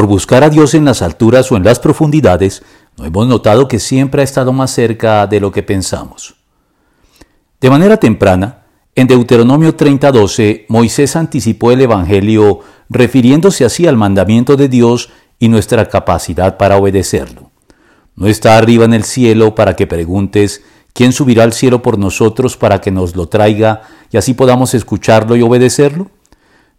por buscar a Dios en las alturas o en las profundidades, no hemos notado que siempre ha estado más cerca de lo que pensamos. De manera temprana, en Deuteronomio 30:12, Moisés anticipó el Evangelio refiriéndose así al mandamiento de Dios y nuestra capacidad para obedecerlo. No está arriba en el cielo para que preguntes, ¿quién subirá al cielo por nosotros para que nos lo traiga y así podamos escucharlo y obedecerlo?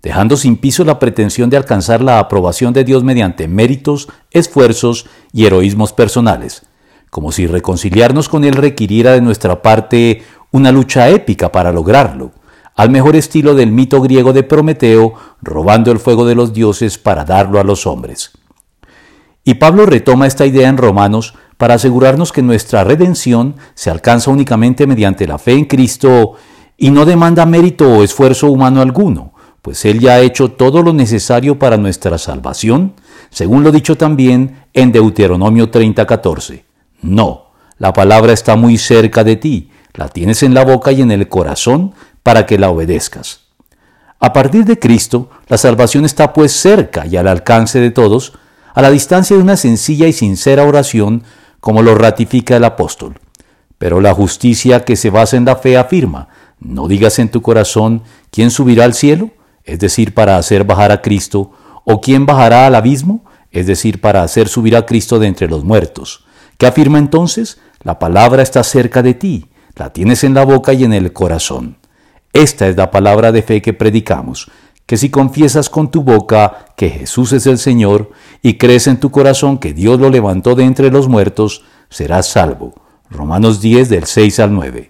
Dejando sin piso la pretensión de alcanzar la aprobación de Dios mediante méritos, esfuerzos y heroísmos personales, como si reconciliarnos con Él requiriera de nuestra parte una lucha épica para lograrlo, al mejor estilo del mito griego de Prometeo, robando el fuego de los dioses para darlo a los hombres. Y Pablo retoma esta idea en Romanos para asegurarnos que nuestra redención se alcanza únicamente mediante la fe en Cristo y no demanda mérito o esfuerzo humano alguno, pues Él ya ha hecho todo lo necesario para nuestra salvación, según lo dicho también en Deuteronomio 30:14. No, la palabra está muy cerca de ti, la tienes en la boca y en el corazón para que la obedezcas. A partir de Cristo, la salvación está pues cerca y al alcance de todos, a la distancia de una sencilla y sincera oración, como lo ratifica el apóstol. Pero la justicia que se basa en la fe afirma, no digas en tu corazón, ¿quién subirá al cielo? Es decir, para hacer bajar a Cristo, o quién bajará al abismo? Es decir, para hacer subir a Cristo de entre los muertos. ¿Qué afirma entonces? La palabra está cerca de ti, la tienes en la boca y en el corazón. Esta es la palabra de fe que predicamos, que si confiesas con tu boca que Jesús es el Señor y crees en tu corazón que Dios lo levantó de entre los muertos, serás salvo. Romanos 10 del 6 al 9.